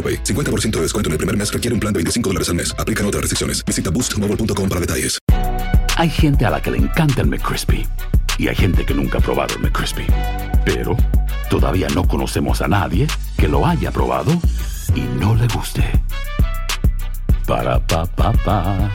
AroPay. 50% de descuento en el primer mes requiere un plan de 25 dólares al mes. Aplican otras restricciones. Visita boostmobile.com para detalles. Hay gente a la que le encanta el McCrispy y hay gente que nunca ha probado el McCrispy. Pero todavía no conocemos a nadie que lo haya probado y no le guste. Para pa pa pa.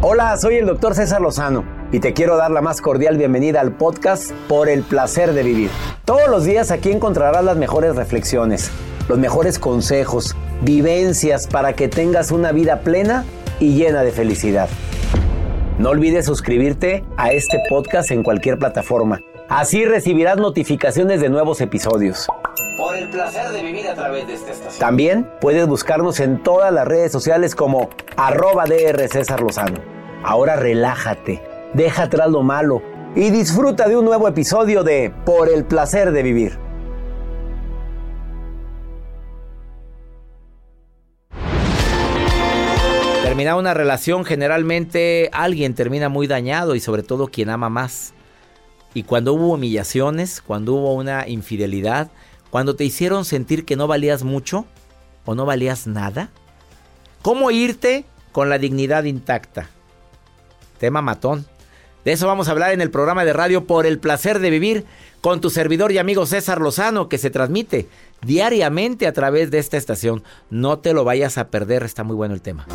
Hola, soy el doctor César Lozano y te quiero dar la más cordial bienvenida al podcast Por el placer de vivir. Todos los días aquí encontrarás las mejores reflexiones, los mejores consejos, vivencias para que tengas una vida plena y llena de felicidad. No olvides suscribirte a este podcast en cualquier plataforma. Así recibirás notificaciones de nuevos episodios. Por el placer de vivir a través de esta estación. También puedes buscarnos en todas las redes sociales como arroba DR César Lozano. Ahora relájate, deja atrás lo malo y disfruta de un nuevo episodio de Por el placer de vivir. Terminar una relación, generalmente alguien termina muy dañado y sobre todo quien ama más. Y cuando hubo humillaciones, cuando hubo una infidelidad, cuando te hicieron sentir que no valías mucho o no valías nada, ¿cómo irte con la dignidad intacta? Tema matón. De eso vamos a hablar en el programa de radio Por el placer de vivir con tu servidor y amigo César Lozano que se transmite diariamente a través de esta estación. No te lo vayas a perder, está muy bueno el tema.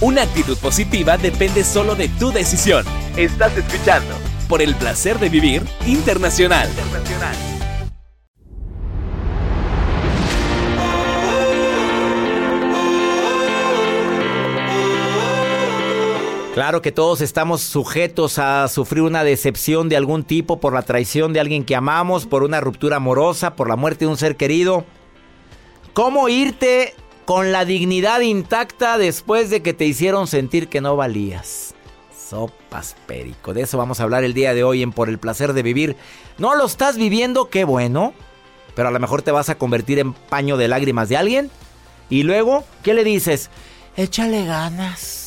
Una actitud positiva depende solo de tu decisión. Estás escuchando por el placer de vivir internacional. Claro que todos estamos sujetos a sufrir una decepción de algún tipo por la traición de alguien que amamos, por una ruptura amorosa, por la muerte de un ser querido. ¿Cómo irte con la dignidad intacta después de que te hicieron sentir que no valías? Sopas perico. De eso vamos a hablar el día de hoy en Por el placer de vivir. ¿No lo estás viviendo? Qué bueno. Pero a lo mejor te vas a convertir en paño de lágrimas de alguien. Y luego, ¿qué le dices? Échale ganas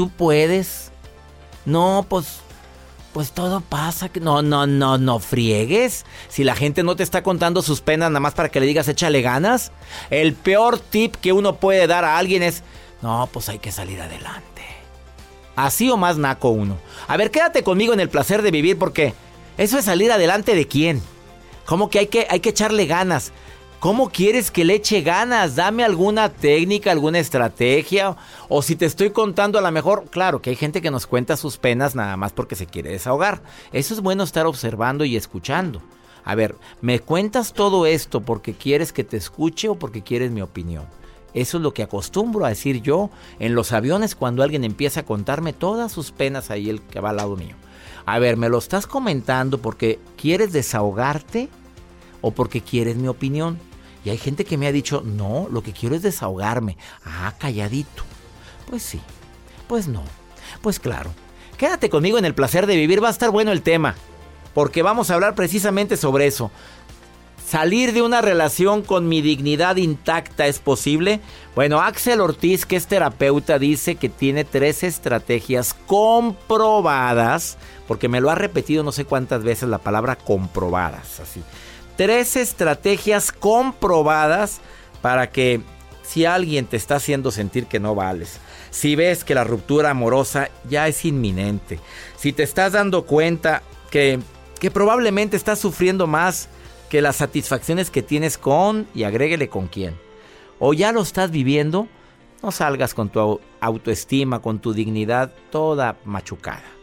tú puedes. No, pues pues todo pasa. No, no, no, no friegues. Si la gente no te está contando sus penas nada más para que le digas échale ganas. El peor tip que uno puede dar a alguien es, no, pues hay que salir adelante. Así o más naco uno. A ver, quédate conmigo en el placer de vivir porque eso es salir adelante de quién. ¿Cómo que hay que, hay que echarle ganas? ¿Cómo quieres que le eche ganas? Dame alguna técnica, alguna estrategia. O si te estoy contando a lo mejor, claro que hay gente que nos cuenta sus penas nada más porque se quiere desahogar. Eso es bueno estar observando y escuchando. A ver, ¿me cuentas todo esto porque quieres que te escuche o porque quieres mi opinión? Eso es lo que acostumbro a decir yo en los aviones cuando alguien empieza a contarme todas sus penas ahí el que va al lado mío. A ver, ¿me lo estás comentando porque quieres desahogarte o porque quieres mi opinión? Y hay gente que me ha dicho, no, lo que quiero es desahogarme. Ah, calladito. Pues sí, pues no, pues claro. Quédate conmigo en el placer de vivir, va a estar bueno el tema. Porque vamos a hablar precisamente sobre eso. ¿Salir de una relación con mi dignidad intacta es posible? Bueno, Axel Ortiz, que es terapeuta, dice que tiene tres estrategias comprobadas, porque me lo ha repetido no sé cuántas veces la palabra comprobadas, así tres estrategias comprobadas para que si alguien te está haciendo sentir que no vales, si ves que la ruptura amorosa ya es inminente, si te estás dando cuenta que, que probablemente estás sufriendo más que las satisfacciones que tienes con, y agréguele con quién, o ya lo estás viviendo, no salgas con tu autoestima, con tu dignidad toda machucada.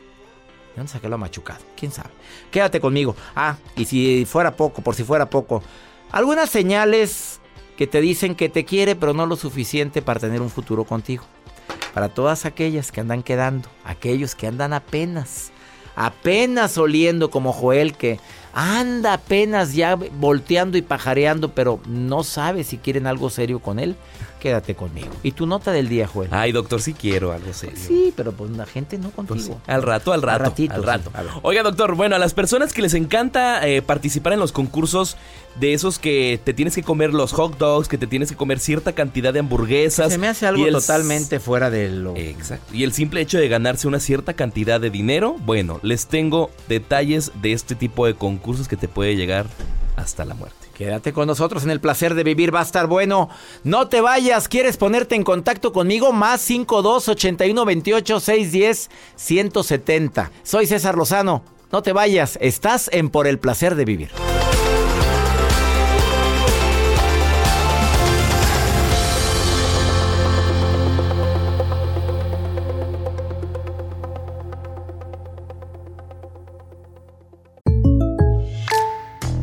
¿De dónde saqué lo machucado? ¿Quién sabe? Quédate conmigo. Ah, y si fuera poco, por si fuera poco, algunas señales que te dicen que te quiere, pero no lo suficiente para tener un futuro contigo. Para todas aquellas que andan quedando, aquellos que andan apenas, apenas oliendo como Joel que anda apenas ya volteando y pajareando, pero no sabe si quieren algo serio con él quédate conmigo. ¿Y tu nota del día, Joel? Ay, doctor, sí quiero algo serio. Sí, pero pues la gente no contigo. Pues al rato, al rato. Al, rato. Oiga, doctor, bueno, a las personas que les encanta eh, participar en los concursos de esos que te tienes que comer los hot dogs, que te tienes que comer cierta cantidad de hamburguesas. Se me hace algo totalmente fuera de lo... Exacto. Y el simple hecho de ganarse una cierta cantidad de dinero, bueno, les tengo detalles de este tipo de concursos que te puede llegar hasta la muerte. Quédate con nosotros en el placer de vivir, va a estar bueno. No te vayas, ¿quieres ponerte en contacto conmigo? Más 52 81 28 610 170. Soy César Lozano. No te vayas, estás en Por el placer de vivir.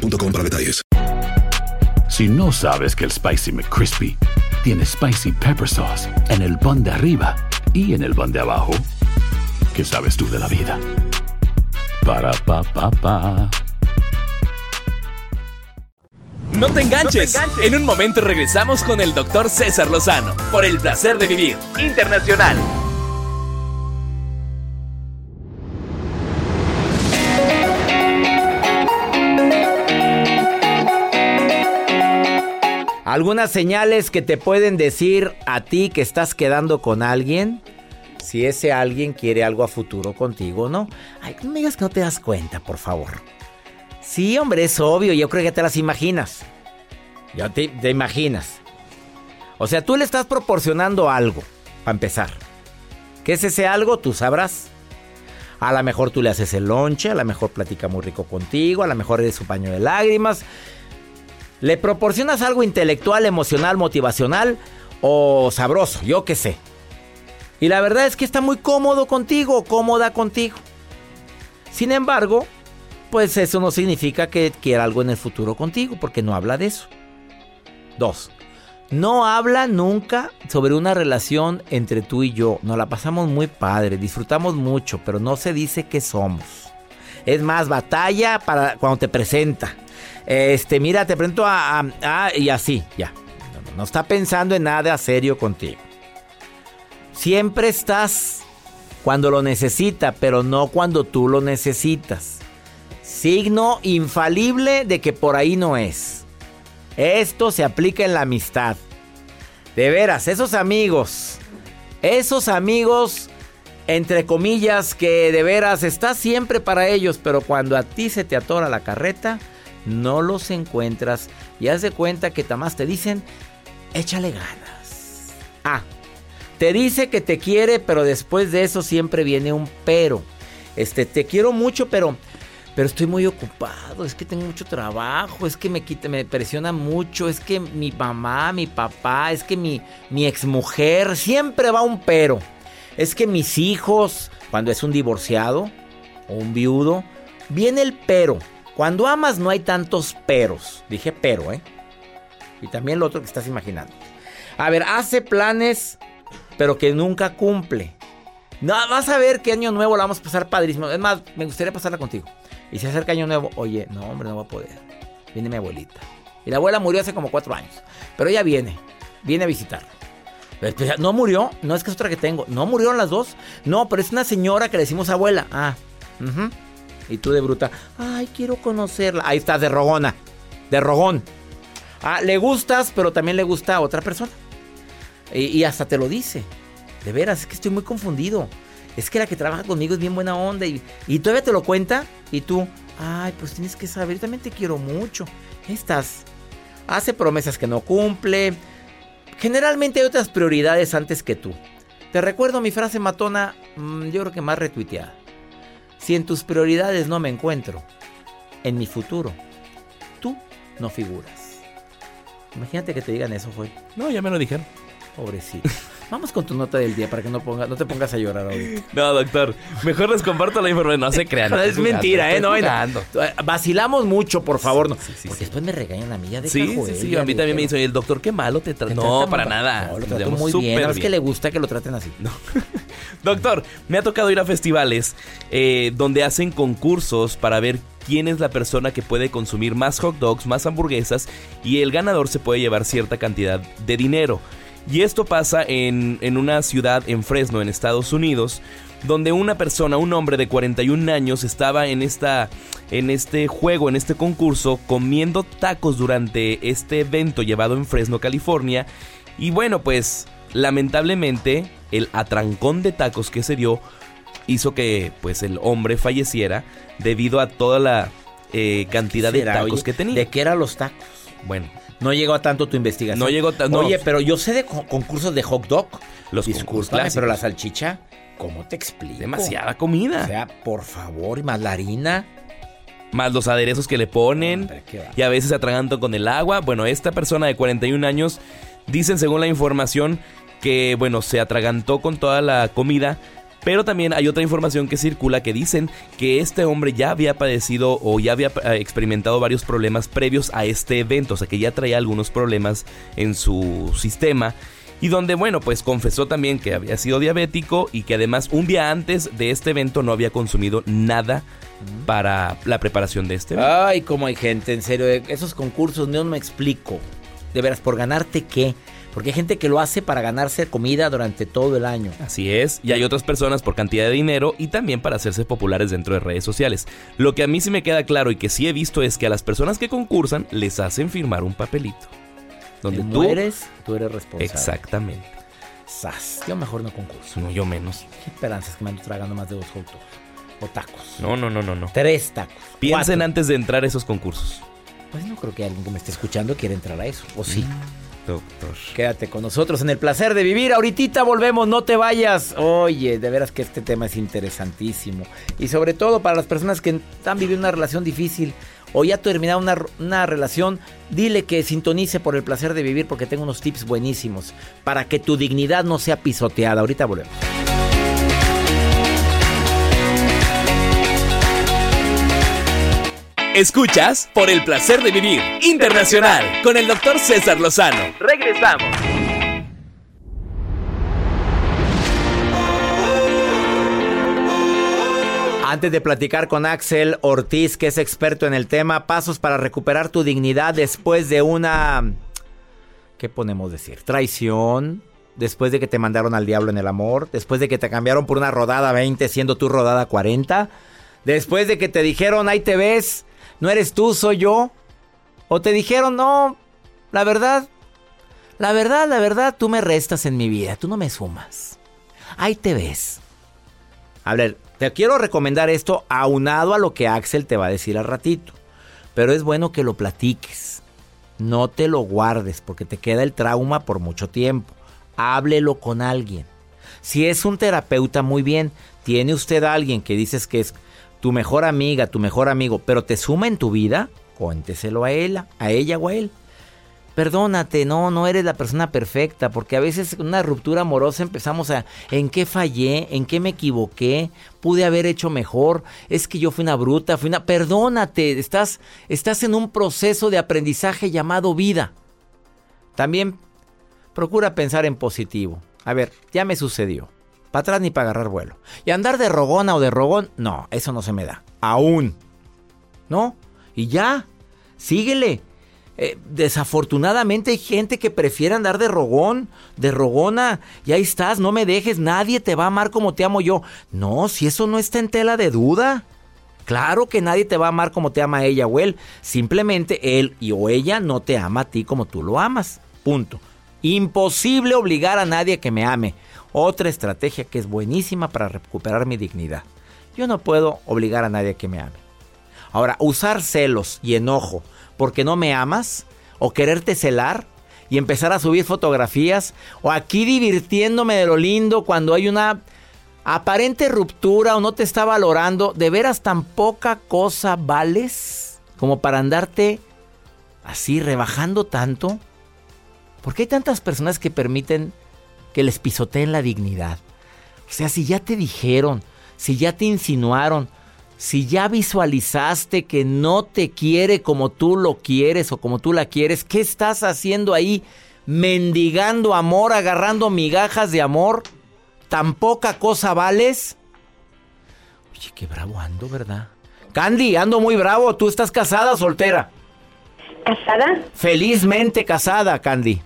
para detalles. Si no sabes que el Spicy McCrispy tiene Spicy Pepper Sauce en el pan de arriba y en el pan de abajo, ¿qué sabes tú de la vida? Para, pa, pa, pa. No te enganches. En un momento regresamos con el doctor César Lozano por el placer de vivir internacional. Algunas señales que te pueden decir a ti que estás quedando con alguien. Si ese alguien quiere algo a futuro contigo, ¿no? Ay, no me digas que no te das cuenta, por favor. Sí, hombre, es obvio. Yo creo que te las imaginas. Ya te, te imaginas. O sea, tú le estás proporcionando algo, para empezar. ¿Qué es ese algo? Tú sabrás. A lo mejor tú le haces el lonche, a lo mejor platica muy rico contigo, a lo mejor eres su paño de lágrimas, ¿Le proporcionas algo intelectual, emocional, motivacional o sabroso? Yo qué sé. Y la verdad es que está muy cómodo contigo, cómoda contigo. Sin embargo, pues eso no significa que quiera algo en el futuro contigo, porque no habla de eso. Dos, no habla nunca sobre una relación entre tú y yo. Nos la pasamos muy padre, disfrutamos mucho, pero no se dice qué somos. Es más, batalla para cuando te presenta. Este, mira, te presento a, y así, ya. No, está pensando en nada serio contigo. Siempre estás cuando lo necesita, pero no cuando tú lo necesitas. Signo infalible de que por ahí no es. Esto se aplica en la amistad. De veras, esos amigos, esos amigos, entre comillas, que de veras estás siempre para ellos, pero cuando a ti se te atora la carreta, no los encuentras y haz de cuenta que tamás te dicen, échale ganas. Ah, te dice que te quiere, pero después de eso siempre viene un pero. Este, te quiero mucho, pero pero estoy muy ocupado, es que tengo mucho trabajo, es que me quita, me presiona mucho, es que mi mamá, mi papá, es que mi, mi exmujer, siempre va un pero. Es que mis hijos, cuando es un divorciado o un viudo, viene el pero. Cuando amas no hay tantos peros. Dije pero, ¿eh? Y también lo otro que estás imaginando. A ver, hace planes, pero que nunca cumple. No, vas a ver qué año nuevo la vamos a pasar padrísimo. Es más, me gustaría pasarla contigo. Y si acerca año nuevo, oye, no, hombre, no va a poder. Viene mi abuelita. Y la abuela murió hace como cuatro años. Pero ella viene, viene a visitar. No murió, no es que es otra que tengo. No murieron las dos. No, pero es una señora que le decimos abuela. Ah, y tú de bruta, ay, quiero conocerla. Ahí estás, de rogona, de rogón. Ah, le gustas, pero también le gusta a otra persona. Y, hasta te lo dice. De veras, es que estoy muy confundido. Es que la que trabaja conmigo es bien buena onda y, y todavía te lo cuenta. Y tú, ay, pues tienes que saber, también te quiero mucho. Estás. Hace promesas que no cumple. Generalmente hay otras prioridades antes que tú. Te recuerdo mi frase matona, mm, yo creo que más retuiteada. Si en tus prioridades no me encuentro, en mi futuro, tú no figuras. Imagínate que te digan eso, fue. No, ya me lo dijeron. Pobrecito. Vamos con tu nota del día para que no, ponga, no te pongas a llorar ahorita. No, doctor. Mejor les comparto la información. No se crean. es mentira, ¿eh? No, Vacilamos mucho, por favor. No. porque después me regañan a mí ya de Sí, sí, sí. A mí también me dice, el doctor, qué malo te trata. No, para nada. No, lo trato muy bien. Es que le gusta que lo traten así. No. doctor, me ha tocado ir a festivales eh, donde hacen concursos para ver quién es la persona que puede consumir más hot dogs, más hamburguesas y el ganador se puede llevar cierta cantidad de dinero. Y esto pasa en, una ciudad en Fresno, en Estados Unidos, donde una persona, un hombre de 41 años, estaba en, esta, en este juego, en este concurso, comiendo tacos durante este evento llevado en Fresno, California. Y bueno, pues lamentablemente el atrancón de tacos que se dio hizo que pues el hombre falleciera debido a toda la eh, cantidad de tacos que tenía. ¿De qué eran los tacos? Bueno, no llegó a tanto tu investigación. No llegó tanto. Oye, pero yo sé de concursos de hot dog. Los Discúlpame, pero la salchicha, ¿cómo te explico? Demasiada comida. O sea, por favor, y más la harina. Más los aderezos que le ponen. y a veces se atragantan con el agua. Bueno, esta persona de 41 años, dicen según la información que, bueno, se atragantó con toda la comida pero también hay otra información que circula que dicen que este hombre ya había padecido o ya había eh, experimentado varios problemas previos a este evento, o sea que ya traía algunos problemas en su sistema. Y donde, bueno, pues confesó también que había sido diabético y que además un día antes de este evento no había consumido nada para la preparación de este evento. Ay, cómo hay gente, en serio, esos concursos no me explico. De veras, ¿por ganarte qué? Porque hay gente que lo hace para ganarse comida durante todo el año. Así es, y hay otras personas por cantidad de dinero y también para hacerse populares dentro de redes sociales. Lo que a mí sí me queda claro y que sí he visto es que a las personas que concursan les hacen firmar un papelito. Donde tú eres, tú eres responsable. Exactamente. Sas, yo mejor no concurso. No, yo menos. ¿Qué esperanzas que me ando tragando más de dos hot O tacos. No, no, no, no, no. Tres tacos. Piensen antes de entrar a esos concursos. Pues no creo que alguien que me esté escuchando quiera entrar a eso. ¿O sí? Mm. Doctor. Quédate con nosotros en el placer de vivir. Ahorita volvemos, no te vayas. Oye, de veras que este tema es interesantísimo. Y sobre todo para las personas que están viviendo una relación difícil o ya terminado una, una relación, dile que sintonice por el placer de vivir porque tengo unos tips buenísimos para que tu dignidad no sea pisoteada. Ahorita volvemos. Escuchas por el placer de vivir internacional con el doctor César Lozano. Regresamos. Antes de platicar con Axel Ortiz, que es experto en el tema, pasos para recuperar tu dignidad después de una... ¿Qué podemos decir? Traición, después de que te mandaron al diablo en el amor, después de que te cambiaron por una rodada 20 siendo tu rodada 40, después de que te dijeron, ahí te ves, no eres tú, soy yo. O te dijeron, no, la verdad, la verdad, la verdad, tú me restas en mi vida, tú no me sumas. Ahí te ves. A ver, te quiero recomendar esto aunado a lo que Axel te va a decir al ratito. Pero es bueno que lo platiques. No te lo guardes porque te queda el trauma por mucho tiempo. Háblelo con alguien. Si es un terapeuta, muy bien. Tiene usted a alguien que dices que es tu mejor amiga, tu mejor amigo, pero te suma en tu vida, cuénteselo a él, a ella o a él. Perdónate, no, no eres la persona perfecta, porque a veces en una ruptura amorosa empezamos a, ¿en qué fallé? ¿En qué me equivoqué? ¿Pude haber hecho mejor? Es que yo fui una bruta, fui una... Perdónate, estás, estás en un proceso de aprendizaje llamado vida. También Procura pensar en positivo. A ver, ya me sucedió. Para atrás ni para agarrar vuelo. Y andar de rogona o de rogón, no, eso no se me da. Aún. ¿No? Y ya, síguele. Eh, desafortunadamente hay gente que prefiere andar de rogón, de rogona, y ahí estás, no me dejes, nadie te va a amar como te amo yo. No, si eso no está en tela de duda. Claro que nadie te va a amar como te ama ella o él. Simplemente él y o ella no te ama a ti como tú lo amas. Punto. Imposible obligar a nadie a que me ame. Otra estrategia que es buenísima para recuperar mi dignidad. Yo no puedo obligar a nadie a que me ame. Ahora, usar celos y enojo porque no me amas o quererte celar y empezar a subir fotografías o aquí divirtiéndome de lo lindo cuando hay una aparente ruptura o no te está valorando, ¿de veras tan poca cosa vales como para andarte así rebajando tanto? ¿Por qué hay tantas personas que permiten que les pisoteen la dignidad? O sea, si ya te dijeron, si ya te insinuaron, si ya visualizaste que no te quiere como tú lo quieres o como tú la quieres, ¿qué estás haciendo ahí? Mendigando amor, agarrando migajas de amor. ¿Tan poca cosa vales? Oye, qué bravo ando, ¿verdad? Candy, ando muy bravo. ¿Tú estás casada o soltera? ¿Casada? Felizmente casada, Candy.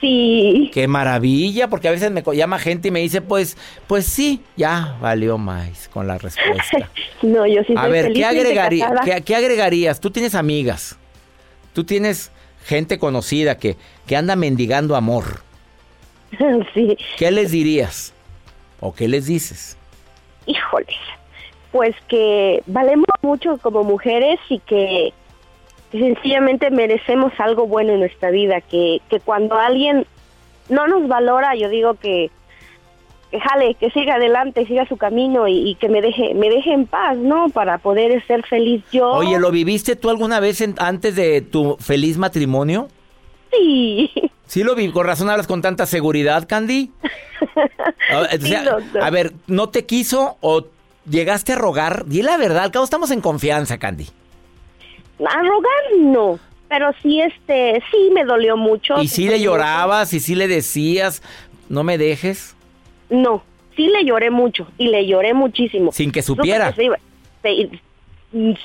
Sí. Qué maravilla, porque a veces me llama gente y me dice, pues, pues sí, ya valió más con la respuesta. no, yo sí. A ver, ¿qué, agregaría, ¿qué, ¿qué, agregarías? Tú tienes amigas, tú tienes gente conocida que, que anda mendigando amor. sí. ¿Qué les dirías? ¿O qué les dices? Híjoles, pues que valemos mucho como mujeres y que que sencillamente merecemos algo bueno en nuestra vida, que, que cuando alguien no nos valora, yo digo que, que jale, que siga adelante, siga su camino y, que me deje, me deje en paz, ¿no? Para poder ser feliz yo. Oye, ¿lo viviste tú alguna vez antes de tu feliz matrimonio? Sí. Sí lo vi, con razón hablas con tanta seguridad, Candy. a, a ver, ¿no te quiso o llegaste a rogar? Di la verdad, al cabo estamos en confianza, Candy. A rogar no, pero sí este, sí me dolió mucho. ¿Y si le llorabas y si le decías, no me dejes? No, sí le lloré mucho y le lloré muchísimo. Sin que supiera.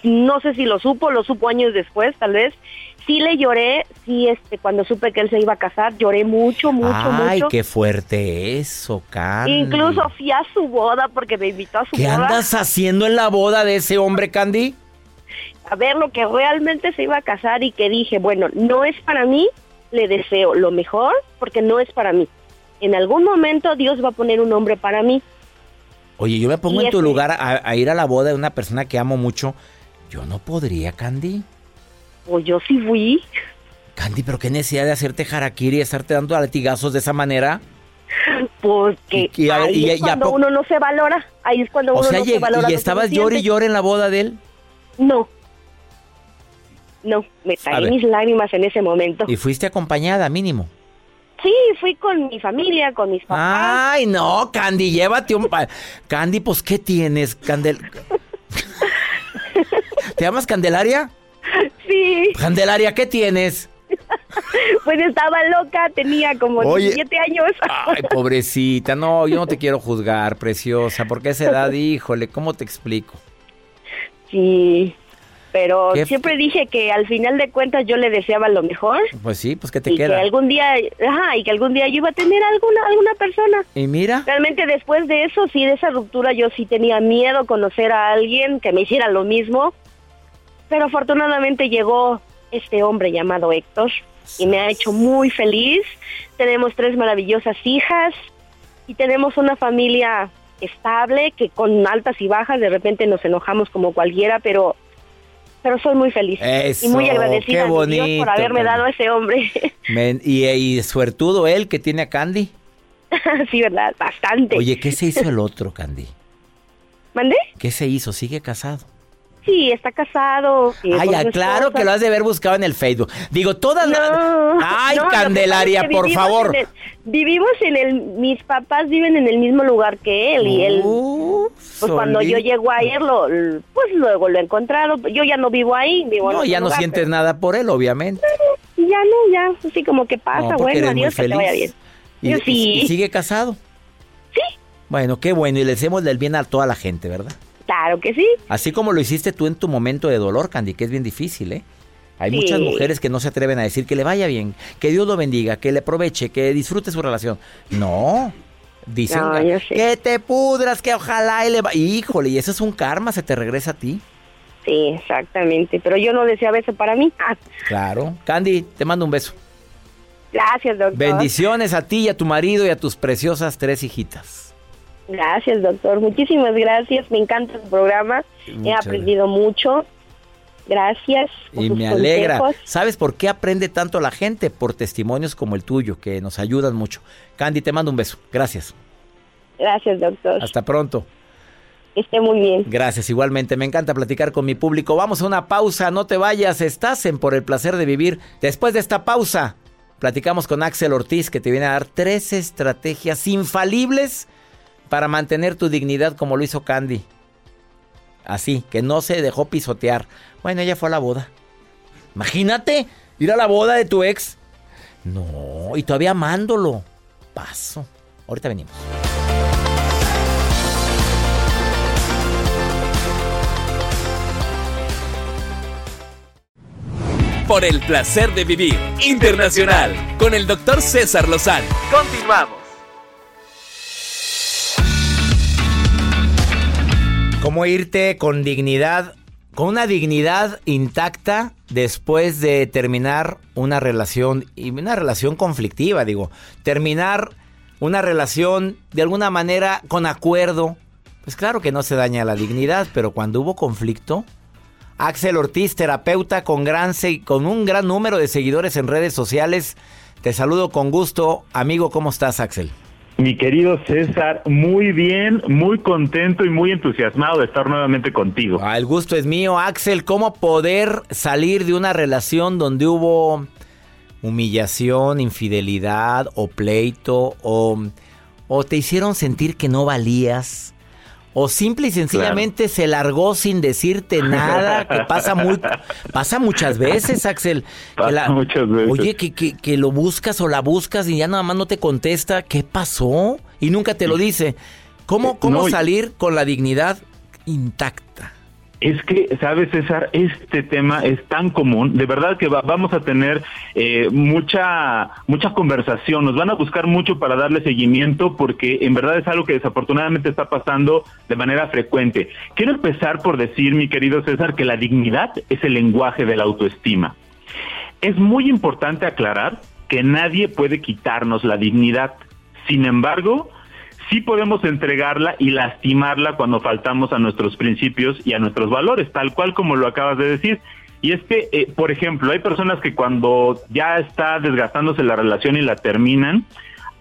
no sé si lo supo, lo supo años después, tal vez. Sí le lloré, sí, este, cuando supe que él se iba a casar, lloré mucho, mucho, mucho. Ay, qué fuerte eso, Candy. Incluso fui a su boda porque me invitó a su boda. ¿Qué andas haciendo en la boda de ese hombre, Candy? A ver lo que realmente se iba a casar y que dije, bueno, no es para mí, le deseo lo mejor porque no es para mí. En algún momento Dios va a poner un hombre para mí. Oye, yo me pongo en tu lugar a, ir a la boda de una persona que amo mucho. Yo no podría, Candy. Pues yo sí fui. Candy, pero qué necesidad de hacerte harakiri y estarte dando latigazos de esa manera. Porque y, ahí es cuando uno no se valora. Ahí es cuando uno no se valora. ¿Y estabas llor y llor en la boda de él? No, no, me traí mis lágrimas en ese momento. ¿Y fuiste acompañada, mínimo? Sí, fui con mi familia, con mis papás. Ay, no, Candy, llévate un... Candy, pues, ¿qué tienes, Candel... ¿Te llamas Candelaria? Sí. Candelaria, ¿qué tienes? Pues estaba loca, tenía como 17 años. Ay, pobrecita, no, yo no te quiero juzgar, preciosa, porque esa edad, híjole, ¿cómo te explico? Sí, pero siempre dije que al final de cuentas yo le deseaba lo mejor. Pues sí, pues que te y queda. Que algún día, ajá, y que algún día yo iba a tener alguna alguna persona. Y mira. Realmente después de eso, sí, de esa ruptura, yo sí tenía miedo conocer a alguien que me hiciera lo mismo. Pero afortunadamente llegó este hombre llamado Héctor y me ha hecho muy feliz. Tenemos tres maravillosas hijas y tenemos una familia estable que con altas y bajas de repente nos enojamos como cualquiera, pero pero soy muy feliz y muy agradecida a Dios por haberme dado a ese hombre. y, y suertudo él que tiene a Candy. sí, ¿verdad? Bastante. Oye, ¿qué se hizo el otro, Candy? ¿Mandé? ¿Qué se hizo? ¿Sigue casado? Sí, está casado. Ay, ya, claro que lo has de haber buscado en el Facebook. Digo, todas no, Ay, Candelaria, por favor. vivimos en el... Mis papás viven en el mismo lugar que él y él... Uh, pues cuando yo llego a irlo, pues luego lo he encontrado. Yo ya no vivo ahí, vivo No, ya no sientes nada por él, obviamente. Ya no, ya, así como que pasa, No, bueno, adiós, que te vaya bien. ¿Y, Yo y- sí. y sigue casado? Sí. Bueno, qué bueno. Y le hacemos del bien a toda la gente, ¿verdad? Claro que sí. Así como lo hiciste tú en tu momento de dolor, Candy, que es bien difícil, ¿eh? Hay Sí. muchas mujeres que no se atreven a decir que le vaya bien, que Dios lo bendiga, que le aproveche, que disfrute su relación. No. Dicen No, que te pudras, que ojalá y le va. Híjole, y eso es un karma, se te regresa a ti. Sí, exactamente. Pero yo no deseaba eso para mí. Claro. Candy, te mando un beso. gracias, doctor. Bendiciones a ti y a tu marido y a tus preciosas tres hijitas. Gracias, doctor. Muchísimas gracias. Me encanta su programa. He aprendido mucho. Gracias. por Y sus me alegra. consejos. ¿Sabes por qué aprende tanto la gente? Por testimonios como el tuyo, que nos ayudan mucho. Candy, te mando un beso. Gracias. Gracias, doctor. Hasta pronto. Que esté muy bien. Gracias, igualmente. Me encanta platicar con mi público. Vamos a una pausa, no te vayas. Estás en Por el placer de vivir. Después de esta pausa, platicamos con Axel Ortiz, que te viene a dar tres estrategias infalibles para mantener tu dignidad como lo hizo Candy. Así, que no se dejó pisotear. Bueno, ella fue a la boda. Imagínate, ir a la boda de tu ex. No, y todavía amándolo. Paso. Ahorita venimos. Por el placer de vivir internacional con el doctor César Lozano. Continuamos. ¿Cómo irte con dignidad, con una dignidad intacta después de terminar una relación y una relación conflictiva, digo, terminar una relación de alguna manera con acuerdo? Pues claro que no se daña la dignidad, pero cuando hubo conflicto, Axel Ortiz, terapeuta con gran con un gran número de seguidores en redes sociales, te saludo con gusto, amigo, ¿cómo estás, Axel? Mi querido César, muy bien, muy contento y muy entusiasmado de estar nuevamente contigo. Ah, el gusto es mío, Axel. ¿Cómo poder salir de una relación donde hubo humillación, infidelidad o pleito o, o te hicieron sentir que no valías? O simple y sencillamente se largó sin decirte nada, que pasa muy, pasa muchas veces, Axel. Que Pasa muchas veces. Oye, que, que, que lo buscas o la buscas y ya nada más no te contesta. ¿Qué pasó? Y nunca te lo dice. ¿Cómo, cómo No, salir con la dignidad intacta? Es que, ¿sabes, César? Este tema es tan común. De verdad que va- vamos a tener eh, mucha, mucha conversación. Nos van a buscar mucho para darle seguimiento porque en verdad es algo que desafortunadamente está pasando de manera frecuente. Quiero empezar por decir, mi querido César, que la dignidad es el lenguaje de la autoestima. Es muy importante aclarar que nadie puede quitarnos la dignidad. Sin embargo, sí podemos entregarla y lastimarla cuando faltamos a nuestros principios y a nuestros valores, tal cual como lo acabas de decir. Y es que, eh, por ejemplo, hay personas que cuando ya está desgastándose la relación y la terminan,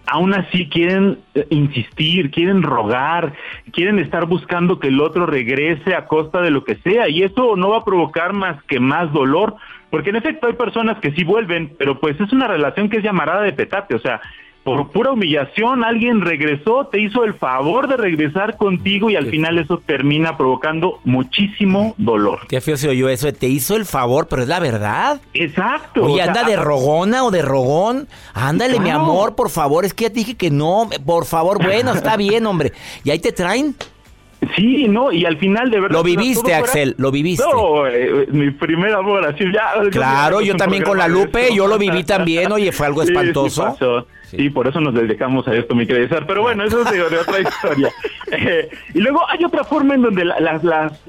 aún así quieren eh, insistir, quieren rogar, quieren estar buscando que el otro regrese a costa de lo que sea. Y eso no va a provocar más que más dolor, porque en efecto hay personas que sí vuelven, pero pues es una relación que es llamarada de petate, o sea, por pura humillación alguien regresó, te hizo el favor de regresar contigo y al final eso termina provocando muchísimo dolor. Qué feo se oyó eso. Te hizo el favor, pero es la verdad. Exacto. Oye, o sea, anda de rogona o de rogón. Ándale, mi amor, por favor. Es que ya te dije que no. Por favor, bueno, está bien, hombre. Y ahí te traen. Sí, no, y al final de verdad... Lo viviste, fuera- Axel, lo viviste. No, eh, mi primer amor, así ya... Claro, yo también con la Lupe, yo lo viví también. Oye, fue algo Sí, sí pasó. Y por eso nos dedicamos a esto, mi querido César. Pero bueno, eso es de, de otra historia. Eh, y luego hay otra forma en donde la, las-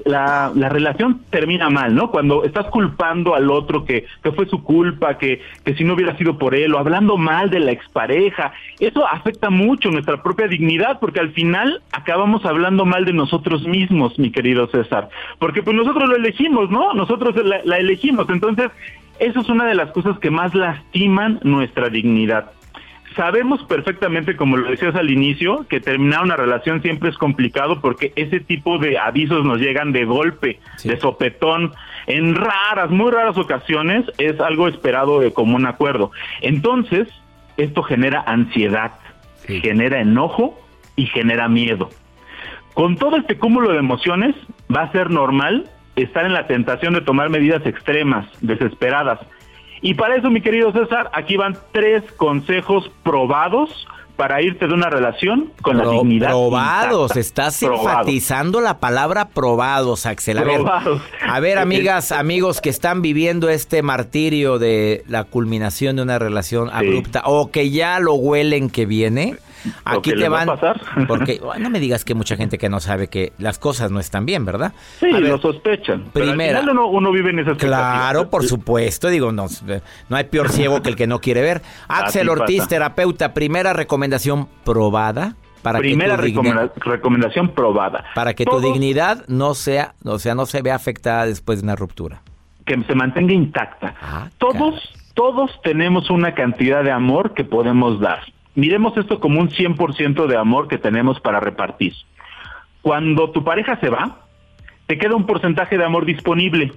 la, la relación termina mal, ¿no? Cuando estás culpando al otro que, que fue su culpa, que, que si no hubiera sido por él, o hablando mal de la expareja. Eso afecta mucho nuestra propia dignidad, porque al final acabamos hablando mal de nosotros mismos, mi querido César. Porque pues nosotros lo elegimos, ¿no? Nosotros la, la elegimos. Entonces, eso es una de las cosas que más lastiman nuestra dignidad. Sabemos perfectamente, como lo decías al inicio, que terminar una relación siempre es complicado porque ese tipo de avisos nos llegan de golpe, de sopetón. En raras, muy raras ocasiones es algo esperado de común acuerdo. Entonces, esto genera ansiedad, genera enojo y genera miedo. Con todo este cúmulo de emociones, va a ser normal estar en la tentación de tomar medidas extremas, desesperadas. Y para eso, mi querido César, aquí van tres consejos probados para irte de una relación con la dignidad. Probados, intacta. estás Probados. enfatizando la palabra probados, Axel. A ver, Probados. a ver, amigas, amigos que están viviendo este martirio de la culminación de una relación abrupta o que ya lo huelen que viene. Aquí te les va a van. pasar. Porque bueno, no me digas que mucha gente que no sabe que las cosas no están bien, ¿verdad? Sí, ver, lo sospechan. Final uno, uno vive en esa Claro, por supuesto. Digo, no, no hay peor ciego que el que no quiere ver. Axel Ortiz, pasa. terapeuta, primera recomendación probada para Primera que recomendación probada. para que tu dignidad no sea, o sea, no se vea afectada después de una ruptura. que se mantenga intacta. Ah, todos, todos tenemos una cantidad de amor que podemos dar. Miremos esto como un 100% de amor que tenemos para repartir. Cuando tu pareja se va, te queda un porcentaje de amor disponible.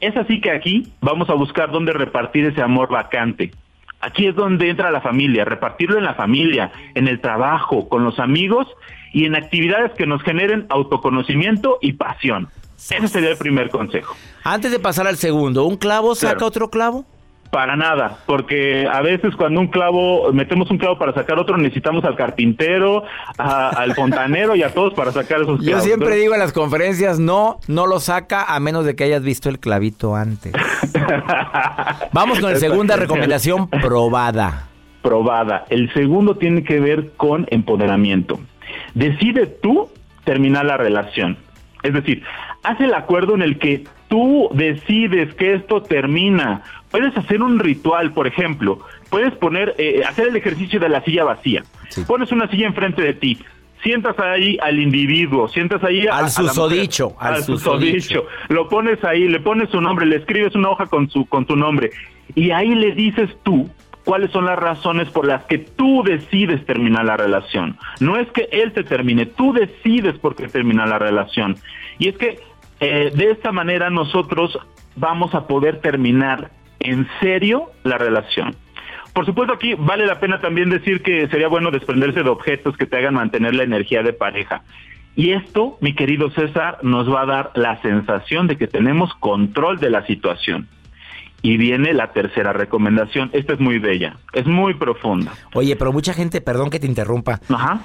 Es así que aquí vamos a buscar dónde repartir ese amor vacante. Aquí es donde entra la familia, repartirlo en la familia, en el trabajo, con los amigos y en actividades que nos generen autoconocimiento y pasión. Ese sería el primer consejo. Antes de pasar al segundo, ¿un clavo saca Claro. otro clavo? Para nada, porque a veces cuando un clavo, metemos un clavo para sacar otro, necesitamos al carpintero, a- al fontanero y a todos para sacar esos Yo clavos. siempre Entonces, digo en las conferencias, no, no lo saca a menos de que hayas visto el clavito antes. Vamos con la segunda recomendación probada. Probada. El segundo tiene que ver con empoderamiento. Decide tú terminar la relación. Es decir, haz el acuerdo en el que tú decides que esto termina. Puedes hacer un ritual, por ejemplo. Puedes poner, eh, hacer el ejercicio de la silla vacía. Pones una silla enfrente de ti. Sientas ahí al individuo, sientas ahí a, Al a la mujer, susodicho, al susodicho. susodicho. Lo pones ahí, le pones su nombre, le escribes una hoja con su con tu nombre y ahí le dices tú cuáles son las razones por las que tú decides terminar la relación. No es que él te termine, tú decides por qué terminar la relación. Y es que eh, de esta manera nosotros vamos a poder terminar en serio la relación. Por supuesto aquí vale la pena también decir que sería bueno desprenderse de objetos que te hagan mantener la energía de pareja. Y esto, mi querido César, nos va a dar la sensación de que tenemos control de la situación. Y viene la tercera recomendación. Esta es muy bella, es muy profunda. Oye, pero mucha gente, perdón que te interrumpa. Ajá.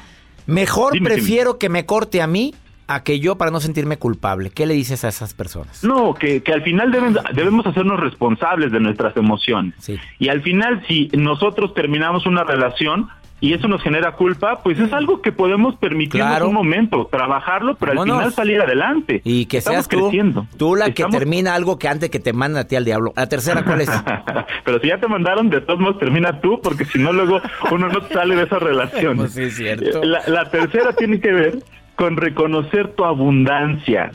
Mejor Dime, prefiero que me corte a mí a que yo para no sentirme culpable. ¿Qué le dices a esas personas? No, que, que al final deben- debemos hacernos responsables de nuestras emociones. Y al final, si nosotros terminamos una relación y eso nos genera culpa, pues es algo que podemos permitirnos Claro. un momento, trabajarlo, pero al final salir adelante. Y que Estamos seas tú, creciendo. tú la que termina algo que antes que te mandan a ti al diablo. La tercera, ¿cuál es? Pero si ya te mandaron, de todos modos termina tú, porque si no, luego uno no sale de esa relación. Pues sí, cierto. La, la tercera tiene que ver con reconocer tu abundancia.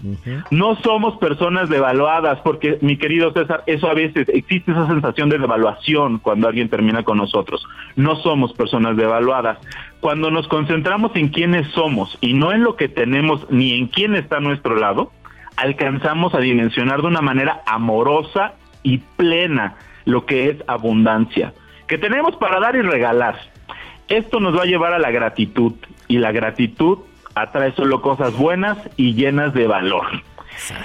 No somos personas devaluadas, porque, mi querido César, eso a veces existe esa sensación de devaluación cuando alguien termina con nosotros. No somos personas devaluadas. Cuando nos concentramos en quiénes somos y no en lo que tenemos ni en quién está a nuestro lado, alcanzamos a dimensionar de una manera amorosa y plena lo que es abundancia, que tenemos para dar y regalar. Esto nos va a llevar a la gratitud y la gratitud atrae solo cosas buenas y llenas de valor.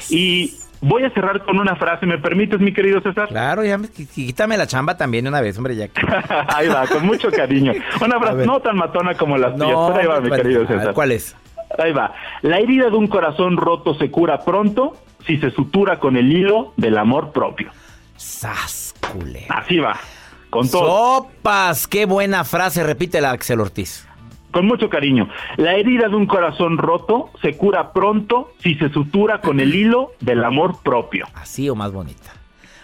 Y voy a cerrar con una frase, ¿me permites, mi querido César? Claro, ya me- qu- quítame la chamba también una vez, hombre, ya ahí va, con mucho cariño. Una frase no tan matona como las No, tuyas, pero ahí va, mi ¿cuál- querido César. ¿Cuál es? Ahí va. La herida de un corazón roto se cura pronto si se sutura con el hilo del amor propio. Sas, culé. Así va. Con todo. Sopas, qué buena frase, repítela, Axel Ortiz. Con mucho cariño. La herida de un corazón roto se cura pronto si se sutura con el hilo del amor propio. Así o más bonita.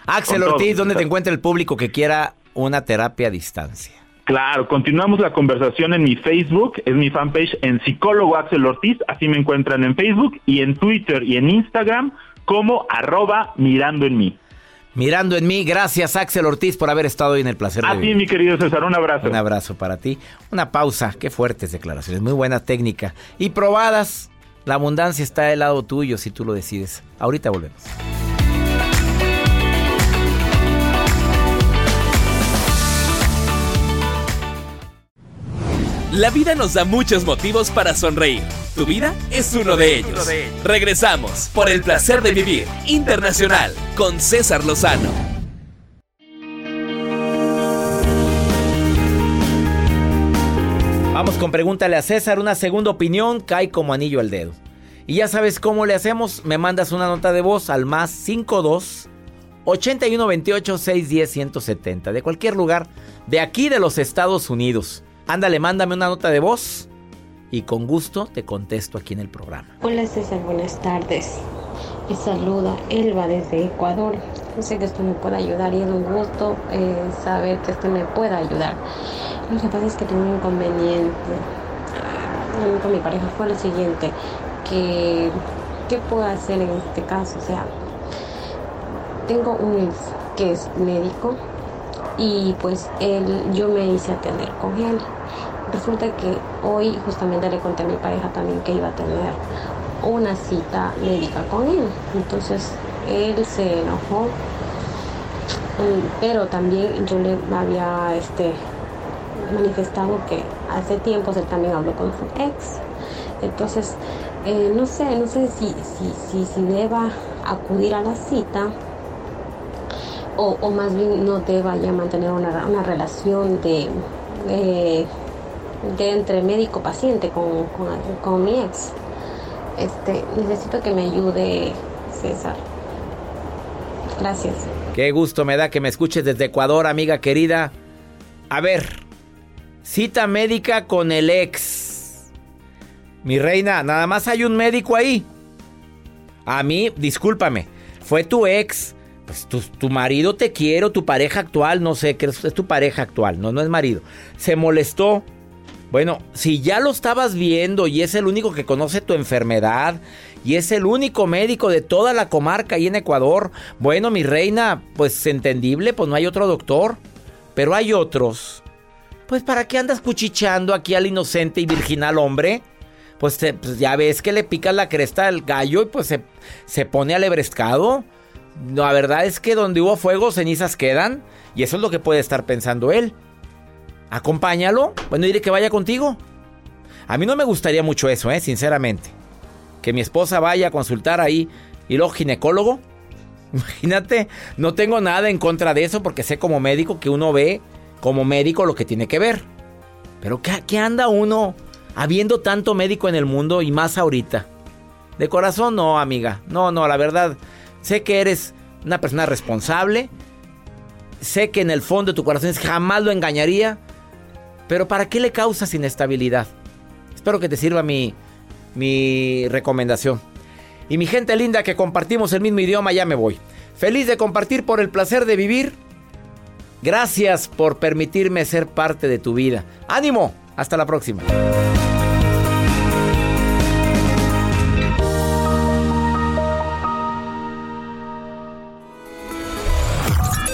Axel Con todo, Ortiz, ¿dónde te encuentra el público que quiera una terapia a distancia? Claro, continuamos la conversación en mi Facebook, es mi fanpage en psicólogo Axel Ortiz, así me encuentran en Facebook y en Twitter y en Instagram como arroba mirando en mí. Mirando en mí, gracias Axel Ortiz por haber estado hoy en el placer de A ti, vivir. mi querido César, un abrazo. Un abrazo para ti. Una pausa. Qué fuertes declaraciones. Muy buena técnica. Y probadas. La abundancia está del lado tuyo si tú lo decides. Ahorita volvemos. La vida nos da muchos motivos para sonreír. Tu vida es uno de ellos. Regresamos por el placer de vivir internacional con César Lozano. Vamos con pregúntale a César, una segunda opinión cae como anillo al dedo. Y ya sabes cómo le hacemos, me mandas una nota de voz al más 52 8128 610 170, de cualquier lugar, de aquí de los Estados Unidos. Ándale, mándame una nota de voz y con gusto te contesto aquí en el programa. Hola César, buenas tardes. Me saluda Elba desde Ecuador. Yo sé que esto me puede ayudar y es un gusto eh, saber que esto me pueda ayudar. Lo que pasa es que tengo un inconveniente ah, con mi pareja fue lo siguiente, que ¿qué puedo hacer en este caso? O sea, tengo un ex que es médico y pues él, yo me hice atender con él. Resulta que hoy justamente le conté a mi pareja también que iba a tener una cita médica con él. Entonces él se enojó, pero también yo le había este, manifestado que hace tiempo él también habló con su ex. Entonces, eh, no sé, no sé si, si, si, deba acudir a la cita o, más bien no deba ya mantener una, una relación de, de, entre médico-paciente con, con, mi ex. Este, necesito que me ayude César. Gracias. Qué gusto me da que me escuches desde Ecuador, amiga querida. A ver, cita médica con el ex. Mi reina, nada más hay un médico ahí. A mí, discúlpame, fue tu ex pues tu, marido te quiere, tu pareja actual, no sé, es, tu pareja actual, no, no es marido, se molestó. Bueno, si ya lo estabas viendo y es el único que conoce tu enfermedad y es el único médico de toda la comarca ahí en Ecuador, bueno, mi reina, pues entendible, pues no hay otro doctor, pero hay otros. Pues ¿para qué andas cuchicheando aquí al inocente y virginal hombre? Pues, pues ya ves que le pica la cresta al gallo y pues se, se pone alebrescado. La verdad es que donde hubo fuego, cenizas quedan. Y eso es lo que puede estar pensando él. Acompáñalo. Bueno, diré que vaya contigo. A mí no me gustaría mucho eso, ¿eh? Sinceramente. Que mi esposa vaya a consultar ahí y luego ginecólogo. Imagínate, no tengo nada en contra de eso porque sé como médico que uno ve como médico lo que tiene que ver. Pero ¿qué, qué anda uno habiendo tanto médico en el mundo y más ahorita? De corazón no, amiga. No, no, la verdad. Sé que eres una persona responsable. Sé que en el fondo de tu corazón jamás lo engañaría. Pero ¿para qué le causas inestabilidad? Espero que te sirva mi, mi recomendación. Y mi gente linda que compartimos el mismo idioma, ya me voy. Feliz de compartir por el placer de vivir. Gracias por permitirme ser parte de tu vida. ¡Ánimo! Hasta la próxima.